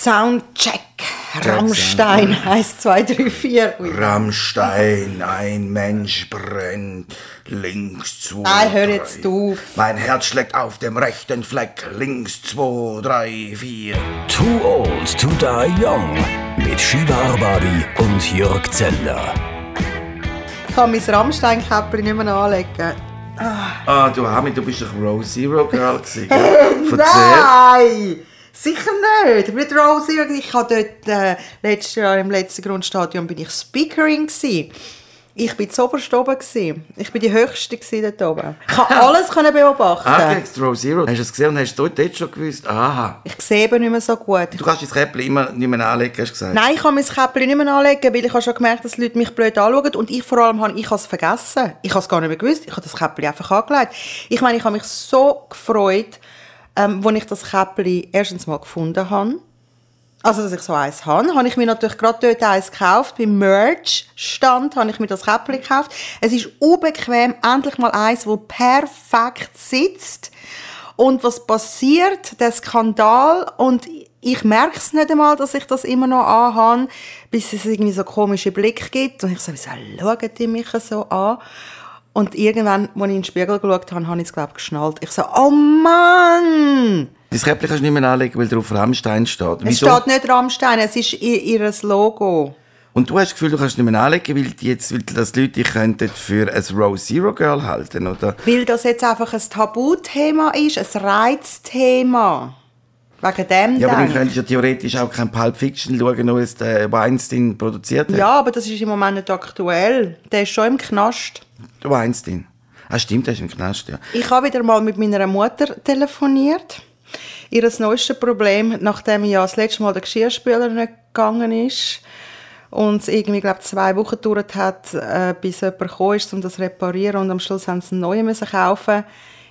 Soundcheck. Rammstein, 1, 2, 3, 4. Rammstein, ein Mensch brennt, links, zwei, Nein, hör drei. jetzt auf. Mein Herz schlägt auf dem rechten Fleck, links, zwei, drei, vier. Too Old to Die Young mit Shiva Arbabi und Jörg Zeller. Ich kann mein Rammstein-Käppchen nicht mehr anlegen. Ah, du Hami, du bist doch Row Zero Girl gewesen. Nein! Sicher nicht. Ich bin nicht Rosie. Ich war dort äh, letztes Jahr im letzten Grundstadion bin ich Speakerin gsi. Ich bin zuoberst oben gsi. Ich bin die höchste dort oben. Ich konnte alles können beobachten. Ah, gegen Row Zero. Hast du es gesehen und hast du dort schon gewusst? Aha. Ich sehe eben nicht mehr so gut. Du kannst dein Käppchen immer nicht mehr anlegen, hast du gesagt. Nein, ich kann mein Käppchen nicht mehr anlegen, weil ich habe schon gemerkt, dass die Leute mich blöd anschauen. Und ich vor allem habe ich habe es vergessen. Ich habe es gar nicht mehr gewusst. Ich habe das Käppchen einfach angelegt. Ich meine, ich habe mich so gefreut, ähm, als ich das Käppchen erstens mal gefunden habe. Also, dass ich so eins habe, habe ich mir natürlich gerade dort eins gekauft. Beim Merch-Stand habe ich mir das Käppchen gekauft. Es ist unbequem, endlich mal eins, das perfekt sitzt. Und was passiert? Der Skandal. Und ich merke es nicht einmal, dass ich das immer noch anhabe, bis es irgendwie so komische Blick gibt. Und ich so, wieso schauen die mich so an? Und irgendwann, als ich in den Spiegel geschaut habe, habe ich es, glaube ich, geschnallt. Ich so, oh Mann! Dein Käppchen kannst du nicht mehr anlegen, weil drauf Rammstein steht. Es steht nicht Rammstein, es ist ihr, ihr Logo. Und du hast das Gefühl, du kannst es nicht mehr anlegen, weil die jetzt, weil das Leute dich könnten für ein Row Zero Girl halten, oder? Weil das jetzt einfach ein Tabuthema ist, ein Reizthema. Wegen dem Ja, aber dann könntest du ja theoretisch auch kein Pulp Fiction schauen, nur es der Weinstein produziert hat. Ja, aber das ist im Moment nicht aktuell. Der ist schon im Knast. Der Weinstein. Ah, stimmt, der ist im Knast, ja. Ich habe wieder mal mit meiner Mutter telefoniert. Ihr neuestes Problem, nachdem ja das letzte Mal der Geschirrspüler nicht gegangen ist und es irgendwie, glaube zwei Wochen gedauert hat, äh, bis jemand gekommen ist, um das zu reparieren und am Schluss haben sie einen neuen müssen kaufen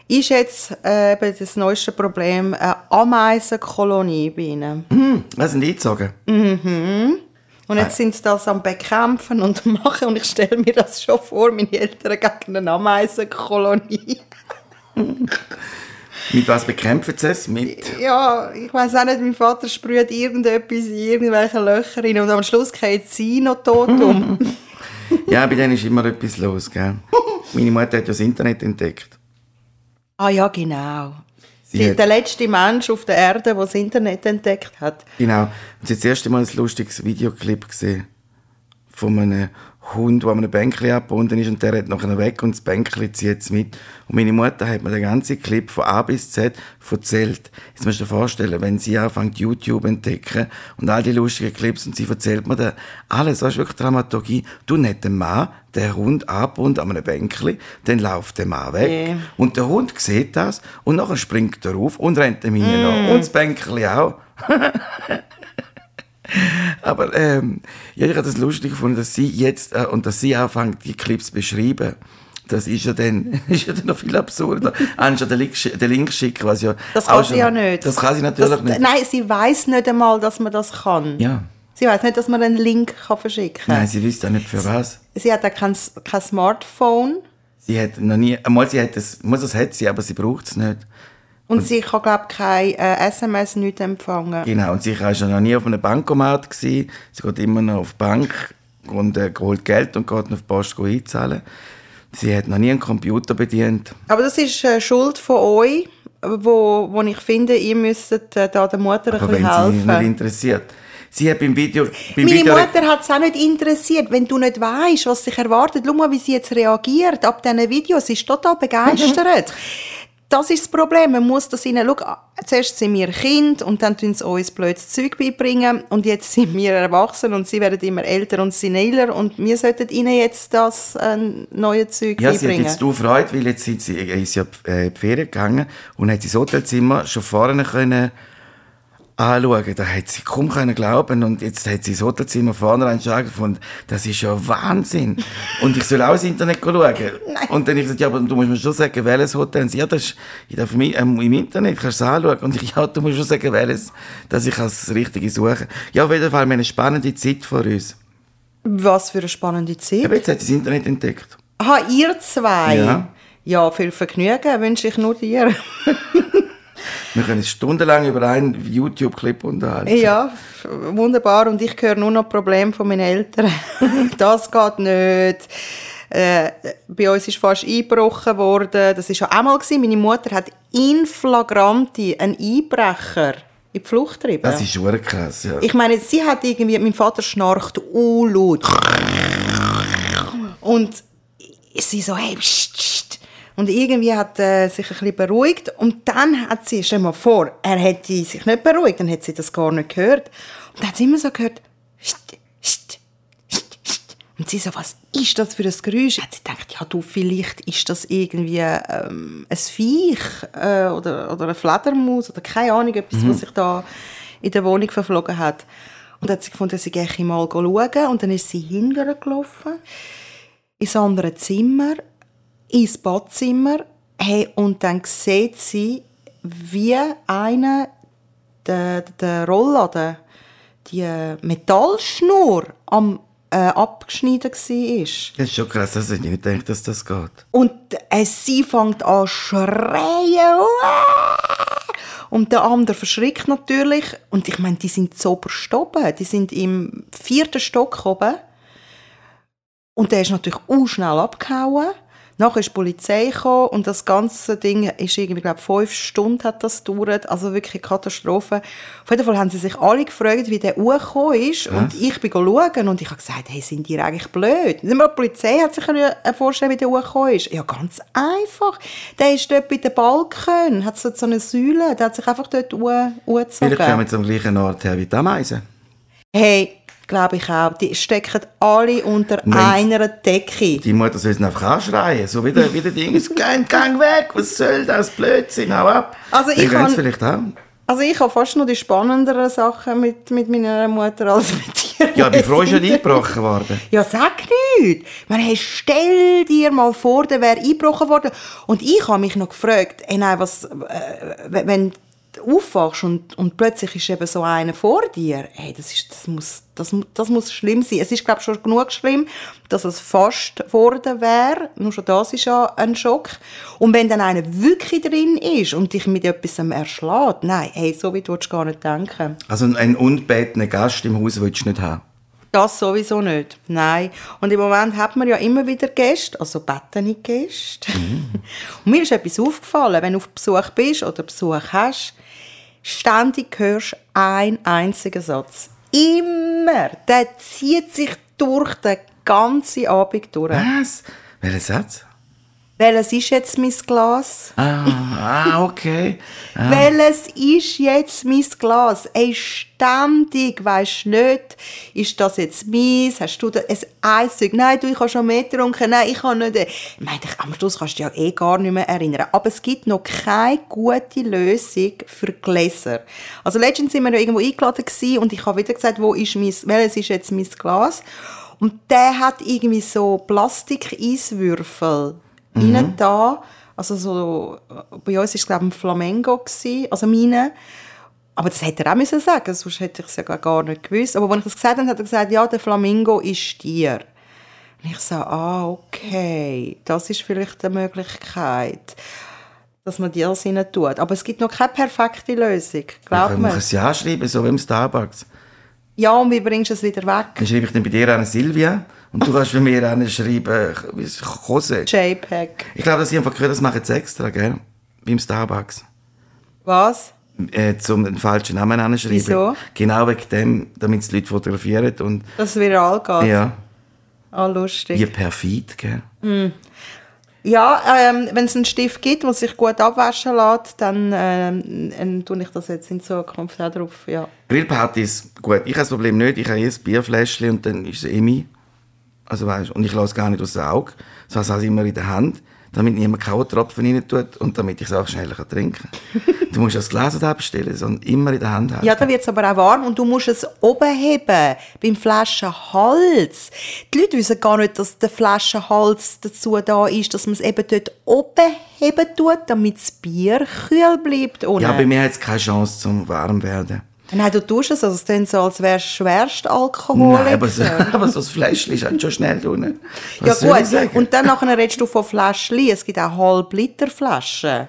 ist jetzt äh, eben das neueste Problem eine Ameisenkolonie bei ihnen. Hm, was sind die eingezogen? Und jetzt sind sie das am Bekämpfen und machen und ich stelle mir das schon vor, meine Eltern gegen eine Ameisenkolonie. Mit was bekämpfen sie es? Mit... Ja, ich weiß auch nicht, mein Vater sprüht irgendetwas in irgendwelche Löcher rein und am Schluss geht sie noch tot um. Ja, bei denen ist immer etwas los, gell? Meine Mutter hat ja das Internet entdeckt. Ah ja, genau. Sie hat- der letzte Mensch auf der Erde, der das Internet entdeckt hat. Genau. Und sie hat das erste Mal ein lustiges Videoclip gesehen von einem Hund, der an einem Bänkchen abgebunden ist und der rennt nachher weg und das Bänkchen zieht es mit. Und meine Mutter hat mir den ganzen Clip von A bis Z erzählt. Jetzt musst du dir vorstellen, wenn sie anfängt YouTube entdecken und all die lustigen Clips und sie erzählt mir dann alles, das ist wirklich Dramaturgie. Du nicht den Mann, der Hund abgebunden an einem Bänkchen, dann läuft der Mann weg Ja. und der Hund sieht das und nachher springt er auf und rennt ihm hinten nach. Und das Bänkchen auch. Aber ähm, ja, ich habe das lustig gefunden, dass sie jetzt äh, und dass sie anfängt, die Clips zu beschreiben. Das ist ja dann, ist ja dann noch viel absurder. Anstatt den Link, den Link schicken, was ja Das kann sie ja nicht. Das kann sie natürlich das, nicht. Nein, sie weiß nicht einmal, dass man das kann. Ja. Sie weiß nicht, dass man einen Link kann verschicken kann. Nein, sie wüsste auch nicht für was. Sie hat auch kein, kein Smartphone Sie hat noch nie, einmal sie hat das, muss das hat sie, aber sie braucht es nicht. Und sie kann, glaube ich, kein äh, SMS nicht empfangen. Genau, und sie war noch nie auf einem Bankomat. Gewesen. Sie geht immer noch auf die Bank und äh, holt Geld und geht auf die Post einzahlen. Sie hat noch nie einen Computer bedient. Aber das ist äh, Schuld von euch, wo, wo ich finde, ihr müsstet äh, da der Mutter ein Aber wenn bisschen sie nicht helfen. interessiert. Sie hat beim Video... Beim Meine Video Mutter hat es auch nicht interessiert. Wenn du nicht weißt, was sich erwartet, schau mal, wie sie jetzt reagiert ab diesen Videos. Sie ist total begeistert. Das ist das Problem. Man muss das ihnen, schau, zuerst sind wir Kind und dann tun sie uns blödes Zeug beibringen und jetzt sind wir erwachsen und sie werden immer älter und seniler und wir sollten ihnen jetzt das äh, neue Zeug Ja, sie hat beibringen. jetzt du Freude, weil jetzt sind sie, äh, ist ja äh, in die Ferien gegangen und hat sie das Hotelzimmer schon vorne können anschauen. Da hat sie kaum können glauben und jetzt hat sie das Hotelzimmer vorne angeschaut gefunden. Das ist ja Wahnsinn. Und ich soll auch ins Internet schauen. Und dann ich gesagt, ja, aber du musst mir schon sagen, welches Hotel. Und sie, ja, das ist ich darf im, ähm, im Internet, kannst du es anschauen. Und ich, ja, du musst schon sagen, welches, dass ich das Richtige suche. Ja, auf jeden Fall, wir haben eine spannende Zeit vor uns. Was für eine spannende Zeit. Aber jetzt hat sie das Internet entdeckt. Aha, ihr zwei? Ja. Ja, viel Vergnügen wünsche ich nur dir. Wir können uns stundenlang über einen YouTube-Clip unterhalten. Ja, wunderbar. Und ich höre nur noch Probleme von meinen Eltern. das geht nicht. Äh, bei uns ist fast eingebrochen worden. Das war schon einmal. Gewesen. Meine Mutter hat in flagranti einen Einbrecher in die Flucht getrieben. Das ist schon krass, ja. Ich meine, sie hat irgendwie, mein Vater schnarcht laut. Und sie so, hey, pst, pst. Und irgendwie hat er sich ein bisschen beruhigt. Und dann hat sie, stell mal vor, er hätte sich nicht beruhigt, dann hätte sie das gar nicht gehört. Und dann hat sie immer so gehört, pst, pst, pst, pst. Und sie so, was ist das für ein Geräusch? Hat sie gedacht, ja du, vielleicht ist das irgendwie ähm, ein Viech äh, oder, oder eine Fledermaus oder keine Ahnung, etwas, was sich da in der Wohnung verflogen hat. Und dann hat sie gefunden, sie gehe mal schauen. Und dann ist sie hinterher gelaufen, ins andere Zimmer, ins Badzimmer. Hey, und dann sieht sie, wie einer der, der Rollladen, die Metallschnur am äh, abgeschnitten war. Das ist schon krass, das hätte ich nicht gedacht, dass das geht. Und äh, sie fängt an zu schreien. Und der andere verschrickt natürlich. Und ich meine, die sind so oben. Die sind im vierten Stock oben. Und der ist natürlich auch schnell abgehauen. Nachher ist die Polizei gekommen und das ganze Ding ist irgendwie, glaube fünf Stunden hat das gedauert. Also wirklich eine Katastrophe. Auf jeden Fall haben sie sich alle gefragt, wie der hochgekommen ist. Und ich bin schauen und ich habe gesagt, hey, sind die eigentlich blöd? Nicht mal die Polizei hat sich vorstellen, wie der hochgekommen ist. Ja, ganz einfach. Der ist dort bei den Balken, hat so so eine Säule, der hat sich einfach dort hoch- hochgezogen. Vielleicht kommen wir zum gleichen Ort her wie die Ameisen. Hey, glaube ich auch. Die stecken alle unter Nein. einer Decke. Die Mutter soll es einfach anschreien. So wie der, wie der Ding ist, gang, gang weg, was soll das, Blödsinn, hau ab. Also ich kann- vielleicht auch. Also ich habe fast noch die spannenderen Sachen mit, mit meiner Mutter als mit dir. Ja, bei Frau ist nicht eingebrochen worden. Ja, sag nicht. Ich meine, hey, stell dir mal vor, der wäre eingebrochen worden. Und ich habe mich noch gefragt, ey, nein, was, äh, wenn aufwachst und, und plötzlich ist eben so einer vor dir, hey, das, ist, das, muss, das, das muss schlimm sein. Es ist, glaube ich, schon genug schlimm, dass es fast geworden wäre. Nur schon das ist ja ein Schock. Und wenn dann einer wirklich drin ist und dich mit etwas erschlägt, nein, hey, so weit willst du gar nicht denken. Also einen ungebetenen Gast im Haus willst du nicht haben. Das sowieso nicht. Nein. Und im Moment hat man ja immer wieder Gäste, also bettene Gäste. Und mir ist etwas aufgefallen, wenn du auf Besuch bist oder Besuch hast, ständig hörst du einen einzigen Satz. Immer. Der zieht sich durch den ganzen Abend durch. Was? Welcher Satz? Welches ist jetzt mein Glas? Ah, ah okay. Ah. Welches ist jetzt mein Glas? Ey, ständig, weisst nicht, ist das jetzt meins? Hast du da ein Eiszeug? Nein, du, ich habe schon mehr getrunken. Nein, ich habe nicht. Ich meine, am Schluss kannst du dich ja eh gar nicht mehr erinnern. Aber es gibt noch keine gute Lösung für Gläser. Also letztens sind wir ja irgendwo eingeladen gewesen und ich habe wieder gesagt, wo ist mein, welches ist jetzt mein Glas? Und der hat irgendwie so Plastik-Eiswürfel mhm. da. Also so, bei uns war es glaube ich ein Flamengo, gewesen, also meine. Aber das hätte er auch müssen sagen, sonst hätte ich es ja gar- nicht gewusst. Aber als ich das gesagt habe, hat er gesagt, ja, der Flamingo ist Stier. Und ich so, ah, okay, das ist vielleicht eine Möglichkeit, dass man das rein tut. Aber es gibt noch keine perfekte Lösung, glaub mir. kann es ja anschreiben, so wie im Starbucks. Ja, und wie bringst du es wieder weg? Dann schreibe ich dann bei dir an Silvia und du kannst bei mir an schreiben, wie es Jose. JPEG. Ich glaube, dass ich einfach gehört, das machen sie extra, gell? Beim Starbucks. Was? Äh, zum den falschen Namen anschreiben. Wieso? Genau wegen dem, damit es die Leute fotografieren und Dass es viral geht? ja, Ah, lustig. wie perfid, gell? Ja, ähm, wenn es einen Stift gibt, der sich gut abwaschen lässt, dann ähm, ähm, tue ich das jetzt in Zukunft auch drauf. Ja. Grillpartys, gut, ich habe das Problem nicht, ich habe eh ein Bierfläschchen und dann ist es eh mein. Also weißt, und ich lasse es gar nicht aus dem Auge, so habe ich immer in der Hand, damit niemand kaum Tropfen rein tut und damit ich es auch schneller kann trinken kann. du musst das Glas abstellen, sondern immer in der Hand haben. Ja, dann wird es aber auch warm und du musst es oben heben, beim Flaschenhals. Die Leute wissen gar nicht, dass der Flaschenhals dazu da ist, dass man es eben dort oben heben tut, damit das Bier kühl bleibt. Ohne. ja, bei mir hat es keine Chance zum warm werden. Nein, du tust es, also es klingt so, als wärst du schwerst Alkoholiker. Nein, aber so, aber so ein Fläschchen ist halt schon schnell drin. Ja Was gut, und dann nachher redest du von Fläschchen. Es gibt auch Halb-Liter-Flaschen.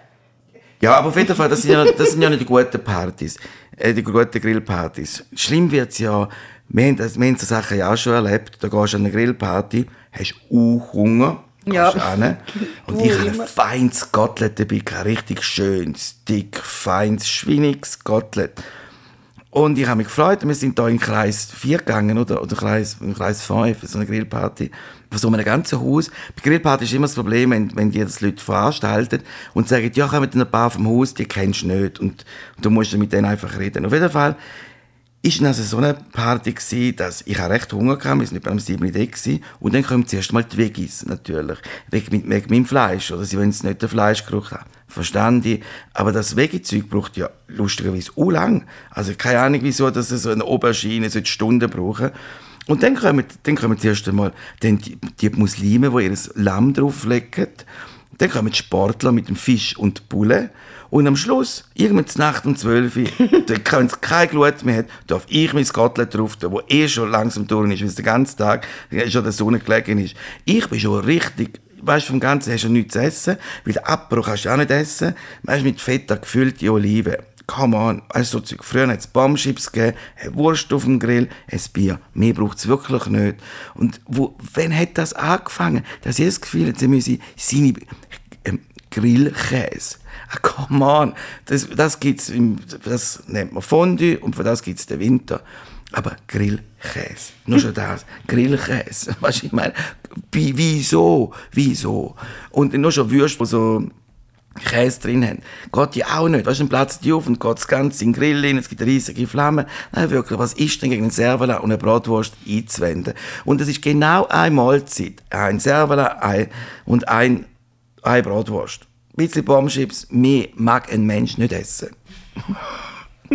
Ja, aber auf jeden Fall, das sind ja, das sind ja nicht die guten Partys, äh, die guten Grillpartys. Schlimm wird's ja, wir haben, das, wir haben so Sachen ja auch schon erlebt, da gehst du an eine Grillparty, hast auch Hunger, Ja. hin, und ich habe ein feines Kotelett dabei, gehabt, richtig schönes, dick, feines, schwiniges Kotelett. Und ich habe mich gefreut, wir sind da in Kreis 4 gegangen, oder, oder Kreis, in Kreis 5, so eine Grillparty. Von so einem ganzen Haus. Bei Grillparty ist immer das Problem, wenn, wenn die das Leute veranstalten und sagen, ja, komm mit ein paar vom Haus, die kennst du nicht. Und, und du musst mit denen einfach reden. Auf jeden Fall ist dann also so eine Party gewesen, dass ich auch recht Hunger hatte, wir sind etwa am 7. Uhr und dann kommen zuerst mal die Veggies, natürlich. Wegen, mit, wegen meinem Fleisch, oder sie wollen es nicht den Fleischgeruch haben. Verstand ich. Aber das Veggie-Zeug braucht ja lustigerweise auch lang. Also keine Ahnung, wieso, dass es so eine Aubergine solche Stunden brauchen. Und dann kommen, dann kommen zuerst einmal dann die, die Muslime, die ihr Lamm drauflegen. Dann kommen die Sportler mit dem Fisch und Bulle. Und am Schluss, irgendwann Nacht um 12 Uhr, dann, wenn es keine Glut mehr hat, darf ich mein Kotelett drauf tun, wo eh schon langsam durch ist, weil es den ganzen Tag schon der Sonne gelegen ist. Ich bin schon richtig, weißt vom Ganzen hast du nichts zu essen, weil den Apero kannst du auch nicht essen. Weißt mit Fett gefüllte Oliven. Come on, du, so. Früher hat es Bombschips gegeben, Wurst auf dem Grill, ein Bier. Mehr braucht es wirklich nicht. Und wo, wann hat das angefangen? Dass ich das Gefühl sie müssen seine ähm, Grillkäse. Ah, come on. Das, das gibt's im, das nennt man Fondue und für das gibt's den Winter. Aber Grillkäse. Nur schon das. Grillkäse. Du, ich meine, wie- wieso? Wieso? Und nur schon Würste, so Käse drin haben. Geht ja auch nicht. Weißt du, dann platzt die auf und geht das Ganze in den Grill rein, es gibt riesige Flammen. Nein, wirklich, was ist denn gegen ein Servala und eine Bratwurst einzuwenden? Und es ist genau eine Mahlzeit. Ein Servala ein, und ein, eine Bratwurst. Ein bisschen Bombschips, mehr mag ein Mensch nicht essen.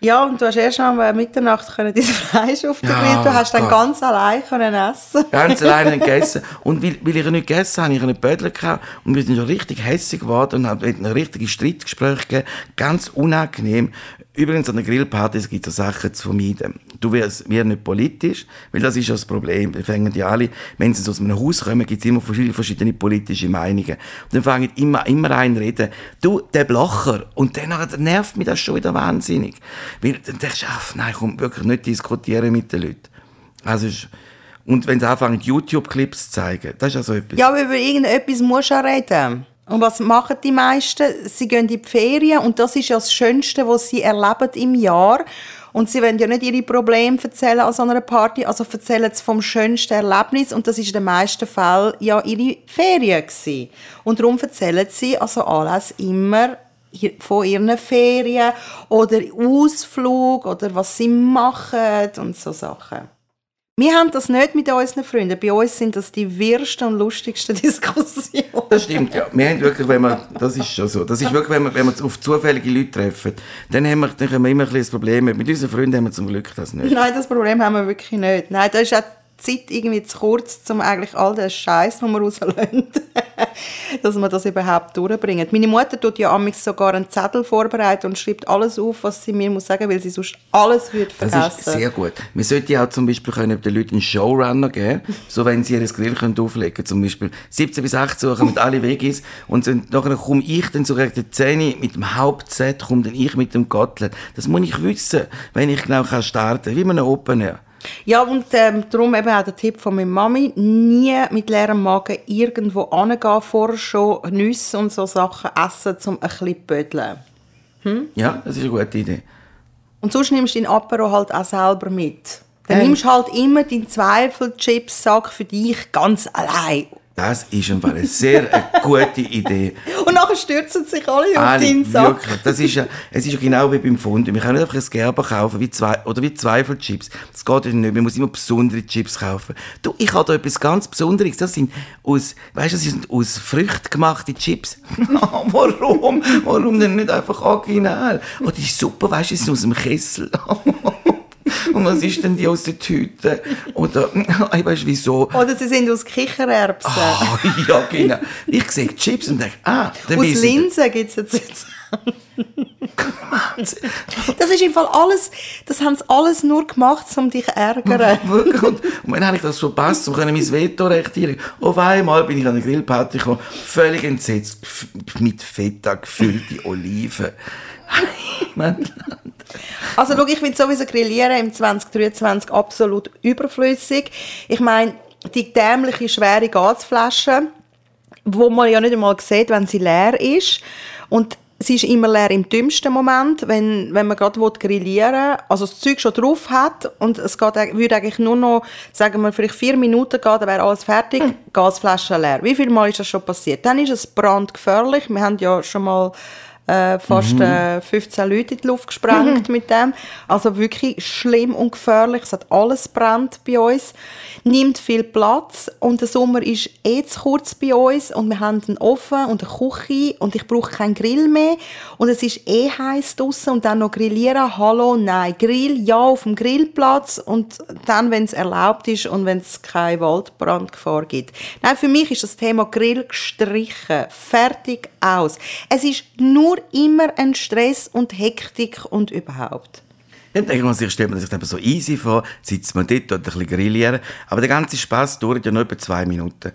Ja, und du hast erst am äh, Mitternacht können dein Fleisch auf den Ja, Grill. Du hast dann Gott. ganz allein können essen. Ganz alleine nicht gegessen. Und weil, weil ich nicht gegessen habe, habe ich einen Bödler gehabt und wir sind schon richtig hässlich geworden und haben ein richtiges Streitgespräch gegeben. Ganz unangenehm. Übrigens, an der Grillparty gibt es Sachen zu vermeiden. Du wirst wir nicht politisch, weil das ist ja das Problem. Wir fangen ja alle, wenn sie aus einem Haus kommen, gibt es immer verschiedene, verschiedene politische Meinungen. Und dann fangen immer, immer ein reden, du, der Blocher. Und dann nervt mich das schon wieder wahnsinnig. Weil dann denkst du, ach, nein, komm, wirklich nicht diskutieren mit den Leuten. Also, ist- und wenn sie anfangen, YouTube-Clips zu zeigen, das ist ja so etwas. Ja, aber über irgendetwas musst du reden. Und was machen die meisten? Sie gehen in die Ferien und das ist ja das Schönste, was sie erleben im Jahr. Und sie wollen ja nicht ihre Probleme erzählen an so einer Party, also erzählen sie vom schönsten Erlebnis und das ist in den meisten Fällen ja ihre Ferien gewesen. Und darum erzählen sie also alles immer von ihren Ferien oder Ausflug oder was sie machen und so Sachen. Wir haben das nicht mit unseren Freunden. Bei uns sind das die wirsten und lustigsten Diskussionen. Das stimmt, ja. Wir haben wirklich, wenn man, das ist schon so. Das ist wirklich, wenn wir, wenn wir auf zufällige Leute treffen, dann haben wir, dann haben wir immer ein bisschen das Problem. Mit unseren Freunden haben wir zum Glück das nicht. Nein, das Problem haben wir wirklich nicht. Nein, da ist auch Zeit irgendwie zu kurz, um eigentlich all den Scheiß, den wir rauslösen, dass wir das überhaupt durchbringen. Meine Mutter tut ja amigs sogar einen Zettel vorbereiten und schreibt alles auf, was sie mir muss sagen, weil sie sonst alles würde Das vergessen. ist sehr gut. Wir sollten ja auch zum Beispiel können den Leuten einen Showrunner geben, so wenn sie ihr Grill können auflegen Zum Beispiel 17 bis 18 Uhr kommen alle Veggies und dann, nachher komme ich dann so gegen die 10 mit dem Hauptset, komme dann ich mit dem Kotelett. Das muss ich wissen, wenn ich genau kann starten wie man Open Air. Ja, und ähm, darum eben auch der Tipp von meiner Mami, nie mit leerem Magen irgendwo angehen, vorher schon Nüsse und so Sachen essen, um ein bisschen zu bödeln. Ja, das ist eine gute Idee. Und sonst nimmst du dein Apero halt auch selber mit. Dann Ähm. nimmst du halt immer deinen Zweifel-Chips-Sack für dich ganz allein. Das ist im Fall eine sehr eine gute Idee. Und nachher stürzen sich alle, auf Alle, deinen Sack. wirklich. Das ist ja, es ist ja genau wie beim Fondue. Wir können nicht einfach ein Gerber kaufen, wie zwei, oder wie Zweifelchips. Das geht ja nicht. Man muss immer besondere Chips kaufen. Du, ich habe da etwas ganz Besonderes. Das sind aus, weißt du, das sind aus Früchten gemachte Chips. Warum? Warum denn nicht einfach original? Oh, die ist super, weißt du, sind aus dem Kessel. Und was ist denn die aus der Tüte? Oder, ich weiß wieso. Oder sie sind aus Kichererbsen. Ah, ja, genau. Ich sehe Chips und denke, ah, dann aus Linsen gibt es jetzt. Das ist im Fall alles, das haben sie alles nur gemacht, um dich zu ärgern. Wirklich. Und, und wenn habe ich das verpasst, um können mein Vetorecht hier. Auf einmal bin ich an eine Grillparty gekommen, völlig entsetzt, mit Feta gefüllte Oliven. Mein Also schau, ich finde sowieso Grillieren im 2023 absolut überflüssig. Ich meine, die dämliche, schwere Gasflasche, wo man ja nicht einmal sieht, wenn sie leer ist. Und sie ist immer leer im dümmsten Moment, wenn, wenn man gerade grillieren will. Also das Zeug schon drauf hat und es geht, würde eigentlich nur noch, sagen wir, vielleicht vier Minuten gehen, dann wäre alles fertig, Gasflasche leer. Wie viel Mal ist das schon passiert? Dann ist es brandgefährlich. Wir haben ja schon mal äh, fast äh, 15 Leute in die Luft gesprengt mit dem. Also wirklich schlimm und gefährlich. Es hat alles brennt bei uns. Nimmt viel Platz und der Sommer ist eh zu kurz bei uns und wir haben einen Ofen und eine Küche und ich brauche keinen Grill mehr und es ist eh heiß draußen und dann noch grillieren. Hallo, nein, Grill ja auf dem Grillplatz und dann, wenn es erlaubt ist und wenn es keine Waldbrandgefahr gibt. Nein, für mich ist das Thema Grill gestrichen. Fertig aus. Es ist nur immer ein Stress und Hektik und überhaupt. Dann denkt man sich, stellt man sich dann so easy vor, sitzt man dort und ein bisschen grillieren. Aber der ganze Spaß dauert ja nur etwa zwei Minuten.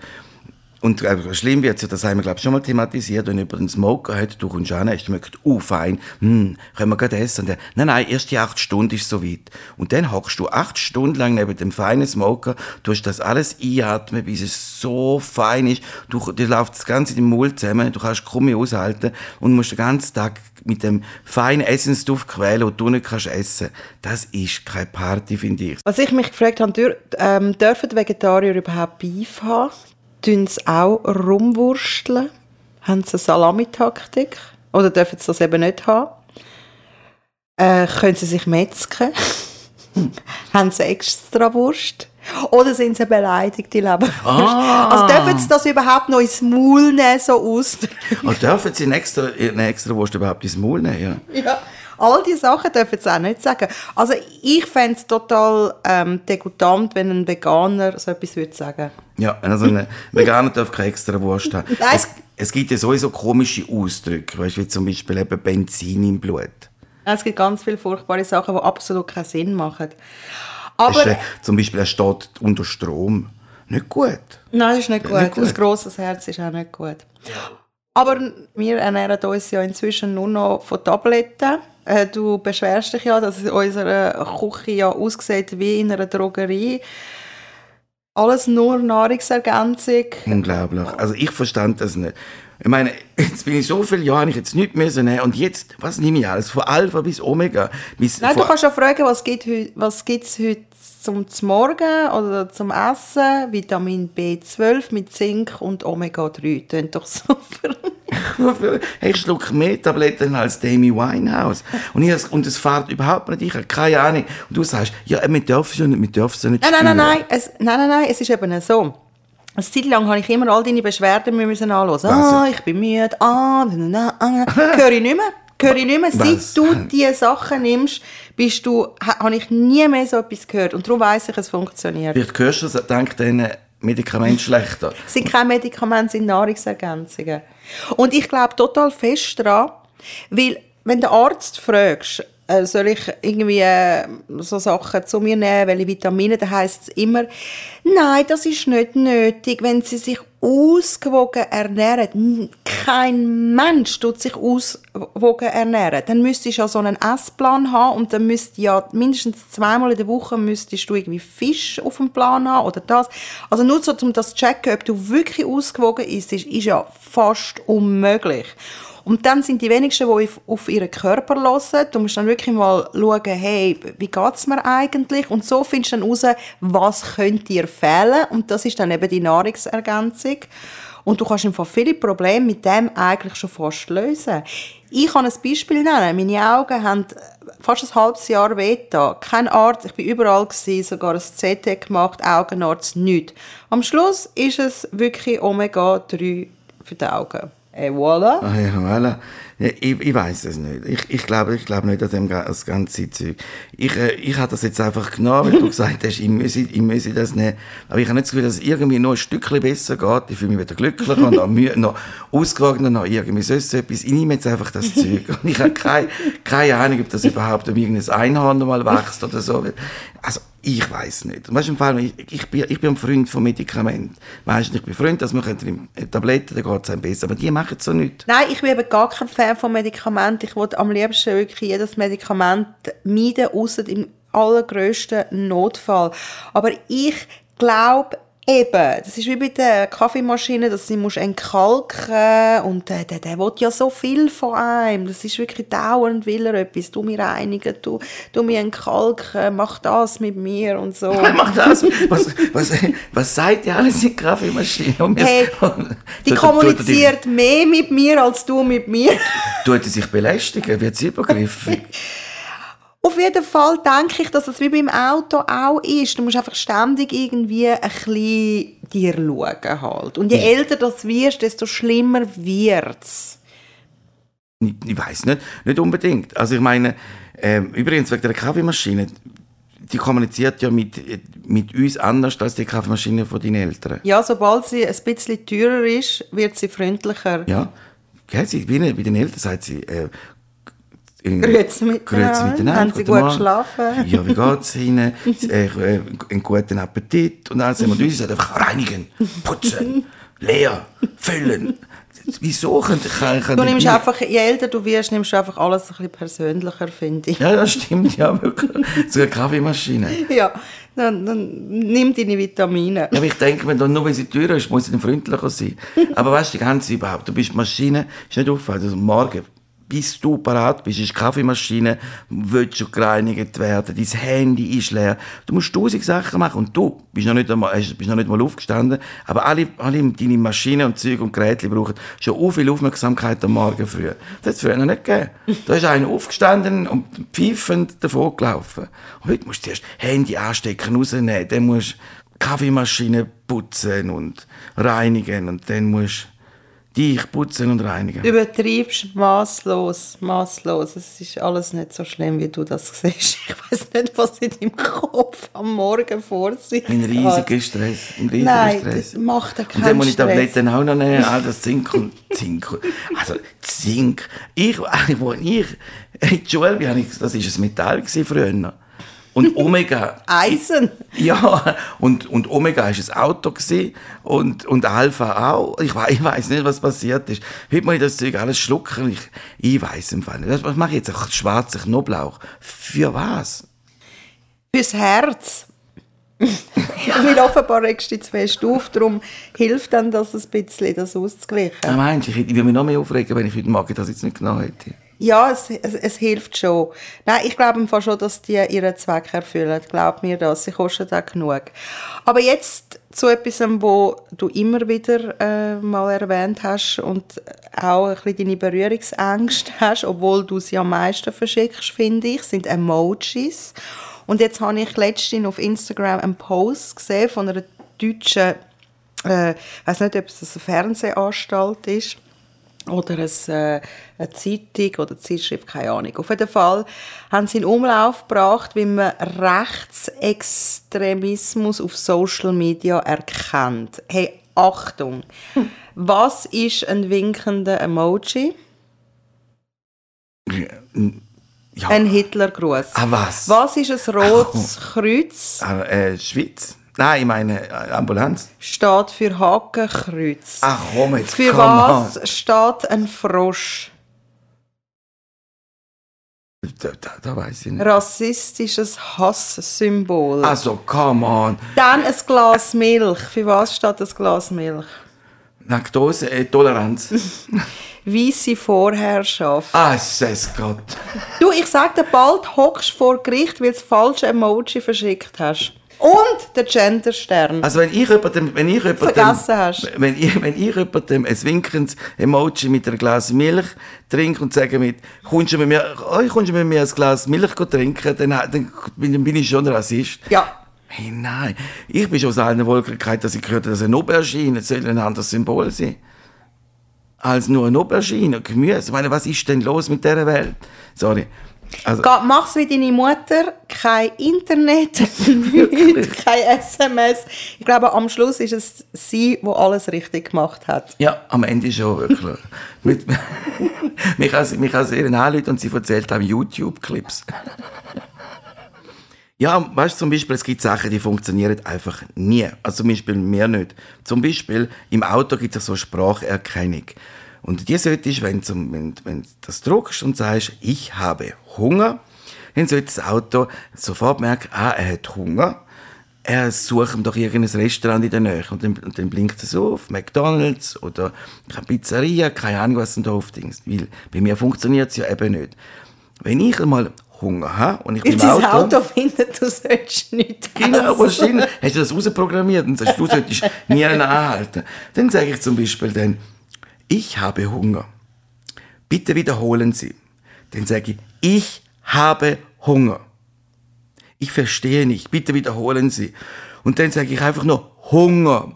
Und äh, schlimm wird ja, das haben wir glaube ich schon mal thematisiert, wenn über den Smoker hat, du kommst an, es schmeckt uh, fein, hm, können wir gerade essen. Und der, nein, nein, erst die acht Stunden ist so weit. Und dann hockst du acht Stunden lang neben dem feinen Smoker, du hast das alles einatmen, bis es so fein ist, du, dir läuft das Ganze in den Mund zusammen, du kannst kaum mehr aushalten und musst den ganzen Tag mit dem feinen Essensduft quälen, und du nicht kannst essen. Das ist keine Party, finde ich. Was ich mich gefragt habe, dür ähm, dürfen Vegetarier überhaupt Beef haben? Tun sie auch rumwursteln? Haben sie eine Salamitaktik? Oder dürfen sie das eben nicht haben? Äh, können sie sich metzgen? haben sie extra Wurst? Oder sind sie beleidigt, die Leber? Also dürfen sie das überhaupt noch ins Maul nehmen, so ausdrücken? Und dürfen sie eine extra, eine extra Wurst überhaupt ins Maul nehmen? Ja. Ja, all diese Sachen dürfen sie auch nicht sagen. Also ich fände es total ähm, degutant, wenn ein Veganer so etwas würde sagen. Ja, also ein Veganer darf keine extra Wurst haben. Es, es gibt ja sowieso komische Ausdrücke, weißt, wie zum Beispiel eben Benzin im Blut. Es gibt ganz viele furchtbare Sachen, die absolut keinen Sinn machen. Ist, Aber äh, zum Beispiel, er steht unter Strom. Nicht gut. nein, das ist nicht gut. Nicht gut. Ein grosses Herz ist auch nicht gut. Aber wir ernähren uns ja inzwischen nur noch von Tabletten. Äh, Du beschwerst dich ja, dass unsere Küche ja aussieht wie in einer Drogerie. Alles nur Nahrungsergänzung. Unglaublich. Also ich verstand das nicht. Ich meine, jetzt bin ich so viele Jahre, ich jetzt nichts mehr so nehmen. Und jetzt, was nehme ich alles? Von Alpha bis Omega. Bis Nein, du kannst ja fragen, was gibt was gibt's heute zum Morgen oder zum Essen? Vitamin B12 mit Zink und Omega-3. Klingt doch super. Ich schluck mehr Tabletten als Demi Winehouse. Und, ich, und es fährt überhaupt nicht. Ich habe keine Ahnung. Und du sagst, ja, wir dürfen es nicht, wir dürfen es nicht Nein, nein, nein, nein. Es, nein, nein, nein. Es ist eben so. Eine Zeit lang habe ich immer all deine Beschwerden müssen anhören. Ah, ich bin müde. Ah, na, na, ah. Höre ich nicht mehr. Höre ich nicht mehr. Seit Was? du diese Sachen nimmst, bist du, ha- habe ich nie mehr so etwas gehört. Und darum weiss ich, es funktioniert. Vielleicht hörst du es dank diesen Medikamenten schlechter. Es sind keine Medikamente, es sind Nahrungsergänzungen. Und ich glaube total fest daran, weil wenn der Arzt fragst, äh, soll ich irgendwie äh, so Sachen zu mir nehmen, welche Vitamine, dann heisst es immer, nein, das ist nicht nötig, wenn sie sich ausgewogen ernähren. Kein Mensch tut sich ausgewogen ernähren. Dann müsstest du ja so einen Essplan haben und dann müsst ja mindestens zweimal in der Woche müsstest du irgendwie Fisch auf dem Plan haben oder das. Also nur so, um das zu checken, ob du wirklich ausgewogen isst, ist ja fast unmöglich. Und dann sind die wenigsten, die auf, ihren Körper hören. Du musst dann wirklich mal schauen, hey, wie geht's mir eigentlich? Und so findest du dann raus, was könnte dir fehlen. Und das ist dann eben die Nahrungsergänzung. Und du kannst einfach viele Probleme mit dem eigentlich schon fast lösen. Ich kann ein Beispiel nennen. Meine Augen haben fast ein halbes Jahr wehgetan. Kein Arzt, ich bin überall gewesen, sogar ein CT gemacht, Augenarzt, nichts. Am Schluss ist es wirklich Omega-3 für die Augen. Et voilà. Ah ja, voilà. Ja, ich, ich weiß es nicht. Ich, ich glaube ich glaube nicht an dem, das ganze Zeug. Ich, äh, ich habe das jetzt einfach genommen, weil du gesagt hast, ich müsse, ich müsse das nehmen. Aber ich habe nicht das Gefühl, dass es irgendwie noch ein Stückchen besser geht. Ich fühle mich wieder glücklicher, noch, mühe, noch ausgewogener, noch irgendwie sonst etwas. Ich nehme jetzt einfach das Zeug. Und ich habe keine, keine Ahnung, ob das überhaupt um irgendein Einhorn mal wächst oder so. Also, ich weiß nicht. Und weißt, im Fall, ich, ich, bin, ich bin ein Freund von Medikamenten. Weißt ich bin Freund, dass man Tabletten, dann geht es einem besser. Aber die machen so nichts. Nein, ich bin eben gar kein Fan von Medikamenten. Ich will am liebsten wirklich jedes Medikament meiden, außer im allergrößten Notfall. Aber ich glaube eben, das ist wie bei der Kaffeemaschine, dass sie muss entkalken und der, der, der will ja so viel von einem. Das ist wirklich dauernd will er etwas. Du mir reinigen, du, du mir entkalken, mach das mit mir und so. Wer macht das? Was, was, was sagt ihr alles in die Kaffeemaschine? Hey, die kommuniziert mehr mit mir als du mit mir. Tut er sich belästigen? Wird sie übergriffig? Auf jeden Fall denke ich, dass es wie beim Auto auch ist. Du musst einfach ständig irgendwie ein bisschen dir schauen halt. Und je älter das wirst, desto schlimmer wird's. ich ich weiß nicht, nicht unbedingt. Also ich meine, ähm, übrigens wegen der Kaffeemaschine, die kommuniziert ja mit, mit uns anders als die Kaffeemaschine von deinen Eltern. Ja, sobald sie ein bisschen teurer ist, wird sie freundlicher. Ja, Gell, sie, bei, den- bei den Eltern sagt sie, äh, Grüezi miteinander. Grüezi miteinander. Haben sie gut Morgen. geschlafen? Ja, wie geht's Ihnen? äh, einen guten Appetit. Und dann sagen wir, uns einfach reinigen, putzen, leer, füllen. Wieso ich... Kann, kann Du nimmst einfach, je älter du wirst, nimmst du einfach alles ein bisschen persönlicher, finde ich. Ja, das stimmt, ja, wirklich. So eine Kaffeemaschine. Ja, dann, dann nimm deine Vitamine. Ja, aber ich denke mir, nur weil sie teurer ist, muss sie dann freundlicher sein. Aber weißt du, die ganze überhaupt, du bist Maschine, ist nicht auffallend, also morgen, bis du parat bist, ist die Kaffeemaschine, willst schon gereinigt werden, dein Handy ist leer, du musst tausend Sachen machen. Und du bist noch nicht einmal, bist noch nicht mal aufgestanden, aber alle, alle deine Maschinen und Zeug und Geräte brauchen schon so viel Aufmerksamkeit am Morgen früh. Das hat es früher noch nicht gegeben. Da ist einer aufgestanden und pfeifend davon gelaufen. Und heute musst du zuerst Handy anstecken, rausnehmen, dann musst du Kaffeemaschine putzen und reinigen. Und dann musst du dich putzen und reinigen. Du übertreibst maßlos, maßlos. Es ist alles nicht so schlimm, wie du das siehst. Ich weiß nicht, was in deinem Kopf am Morgen vor sich Ein riesiger Stress. Ein riesiger Nein, Stress. das macht ja Und keinen dann muss ich. Tabletten auch noch nehmen, all das Zink und Zink. Also Zink. Ich, wo ich in der Schule ich, das war ein Metall früher. Und Omega. Eisen. Ja, und, und Omega war ein Auto gewesen, und, und Alpha auch. Ich, ich weiß nicht, was passiert ist. Heute muss ich das Zeug alles schlucken. Ich, ich weiß im Fall nicht. Was, mache ich jetzt? Ein schwarzer Knoblauch. Für was? Fürs Herz. Weil offenbar regst du zu fest auf, darum hilft dann das ein bisschen, das auszugleichen. Ah, meinst du, ich, ich würde mich noch mehr aufregen, wenn ich heute Morgen das jetzt nicht genommen hätte. Ja, es, es, es hilft schon. Nein, ich glaube schon, dass die ihren Zweck erfüllen. Glaub mir das, sie kosten auch genug. Aber jetzt zu etwas, wo du immer wieder äh, mal erwähnt hast und auch ein bisschen deine Berührungsängste hast, obwohl du sie am meisten verschickst, finde ich, sind Emojis. Und jetzt habe ich letztens auf Instagram einen Post gesehen von einer deutschen, äh, ich weiß nicht, ob es eine Fernsehanstalt ist, oder äh, eine Zeitung oder eine Zeitschrift, keine Ahnung. Auf jeden Fall haben sie in Umlauf gebracht, wie man Rechtsextremismus auf Social Media erkennt. Hey, Achtung! Was ist ein winkender Emoji? Ja. Ein Hitlergruß. Ah, was? Was ist ein rotes Kreuz? Ah, äh, Schweiz? Nein, ich meine äh, Ambulanz. Steht für Hakenkreuz. Ach komm jetzt, Für come was on. steht ein Frosch? Da, da, da weiß ich nicht. Rassistisches Hasssymbol. Also, come on. Dann ein Glas Milch. Für was steht ein Glas Milch? Laktose, äh, Toleranz. Weisse Vorherrschaft. ah, es Gott. Du, ich sag dir, bald hockst du vor Gericht, weil du das falsche Emoji verschickt hast. Und der Genderstern. Also wenn ich jemandem, wenn ich jemandem, Vergessen hast. wenn ich, wenn ich jemandem ein winkendes Emoji mit einem Glas Milch trinke und sage mit, kommst du mit mir, oh, kommst du mit mir ein Glas Milch trinken, dann, dann bin, bin ich schon Rassist. Ja. Hey, nein, ich bin schon aus allen Wolken dass ich gehört habe, dass eine Aubergine soll ein anderes Symbol sein. als nur eine Aubergine, Gemüse. Ich meine, was ist denn los mit dieser Welt? Sorry. Also, Geh, mach's wie deine Mutter, kein Internet, nichts, kein SMS. Ich glaube, am Schluss ist es sie, die alles richtig gemacht hat. ja, am Ende schon wirklich. mit, mich kann, mich kann sie anrufen und sie erzählt haben YouTube-Clips. Ja, weißt du, zum Beispiel, es gibt Sachen, die funktionieren einfach nie. Also zum Beispiel mir nicht. Zum Beispiel, im Auto gibt es so Spracherkennung. Und die solltest, wenn du wenn, wenn du das druckst und sagst, ich habe Hunger, dann sollte das Auto sofort merken, ah, er hat Hunger. Er sucht ihm doch irgendein Restaurant in der Nähe. Und dann, und dann blinkt es auf, McDonalds oder eine Pizzeria, keine Ahnung, was denn da aufdings. Weil bei mir funktioniert es ja eben nicht. Wenn ich einmal Hunger habe und ich bin im Auto... Auto findet, du sollst nicht Genau, wahrscheinlich. Hast du das rausprogrammiert und sagst, du solltest nie einen anhalten. Dann sage ich zum Beispiel dann, ich habe Hunger. Bitte wiederholen Sie. Dann sage ich, ich habe Hunger. Ich verstehe nicht. Bitte wiederholen Sie. Und dann sage ich einfach nur Hunger.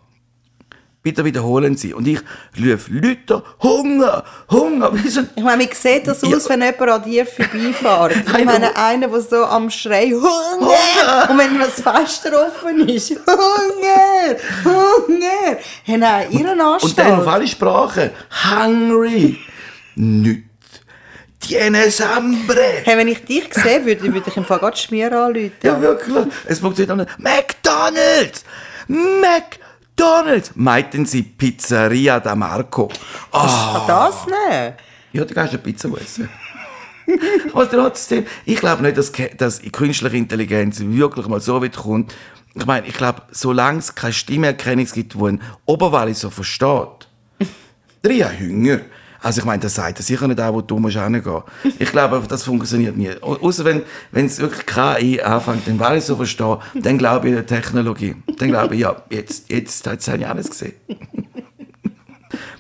Bitte wiederholen Sie. Und ich rufe Leute, Hunger, Hunger. Ich meine, wie sieht das Ja. aus, wenn jemand an dir vorbeifährt? Ich meine, einer, der so am Schrei Hunger! Hunger! Und wenn das Fenster offen ist, Hunger! Hunger! Hey, nein, ihren Und dann auf Anstalt. alle Sprachen. Hungry. Nicht. Tienes hambre. Hey, wenn ich dich sehe, würde, würde ich im Fall gerade Schmier anrufen. Ja, wirklich. Es funktioniert auch nicht. McDonalds! McDonalds! Meinten Sie Pizzeria da Marco? Kann das nicht? ja, du kannst eine Pizza essen. Aber trotzdem, ich glaube nicht, dass, dass die künstliche Intelligenz wirklich mal so weit kommt. Ich meine, ich glaube, solange es keine Stimmerkennung gibt, wo ein Oberwalli so versteht, drei Hünger. Also ich meine, das sagt er sicher nicht auch, wo du musst hingehen. Ich glaube, das funktioniert nie. Au- Außer wenn, wenn es wirklich KI anfängt, den Wally so verstehen, dann glaube ich an die Technologie. Dann glaube ich, ja, jetzt, jetzt, jetzt habe ich alles gesehen.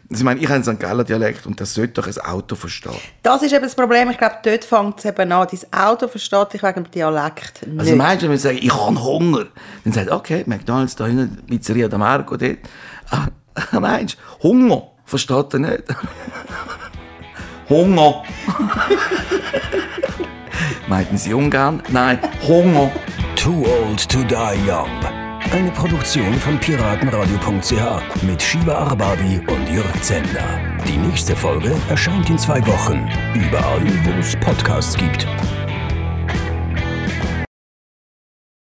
Also ich meine, ich habe einen St. Galler Dialekt und das sollte doch ein Auto verstehen. Das ist eben das Problem. Ich glaube, dort fängt es eben an. Dein Auto versteht dich wegen dem Dialekt nicht. Also meinst du, wenn ich sage, ich habe Hunger, dann sagt okay, McDonalds da hinten, Pizzeria da Marco dort. Ah, meinst du, Hunger, versteht er nicht? Hunger. Meinten Sie Ungarn? Nein, Hunger. Too Old to Die Young. Eine Produktion von piratenradio.ch mit Shiva Arbabi und Jörg Zender. Die nächste Folge erscheint in zwei Wochen. Überall, wo es Podcasts gibt.